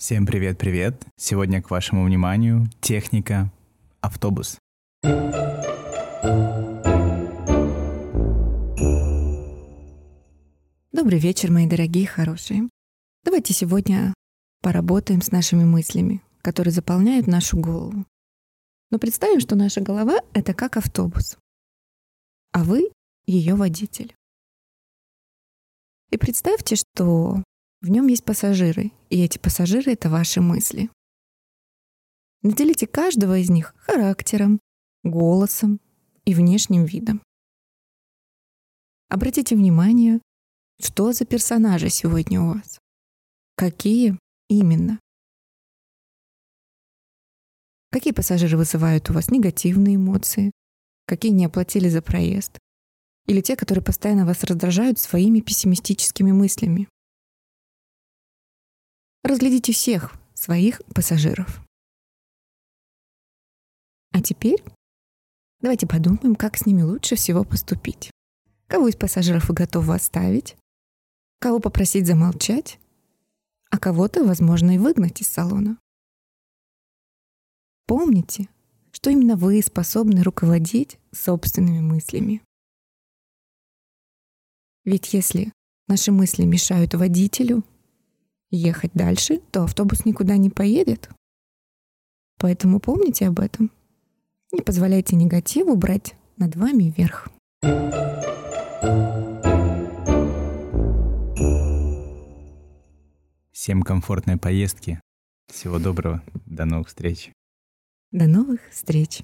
Всем привет-привет! Сегодня к вашему вниманию техника автобус. Добрый вечер, мои дорогие хорошие. Давайте сегодня поработаем с нашими мыслями, которые заполняют нашу голову. Но представим, что наша голова — это как автобус, а вы — ее водитель. И представьте, что в нем есть пассажиры, и эти пассажиры — это ваши мысли. Наделите каждого из них характером, голосом и внешним видом. Обратите внимание, что за персонажи сегодня у вас. Какие именно? Какие пассажиры вызывают у вас негативные эмоции? Какие не оплатили за проезд? Или те, которые постоянно вас раздражают своими пессимистическими мыслями? Разглядите всех своих пассажиров. А теперь давайте подумаем, как с ними лучше всего поступить. Кого из пассажиров вы готовы оставить? Кого попросить замолчать? А кого-то, возможно, и выгнать из салона. Помните, что именно вы способны руководить собственными мыслями. Ведь если наши мысли мешают водителю, ехать дальше, то автобус никуда не поедет. Поэтому помните об этом. Не позволяйте негативу брать над вами верх. Всем комфортной поездки. Всего доброго. До новых встреч. До новых встреч.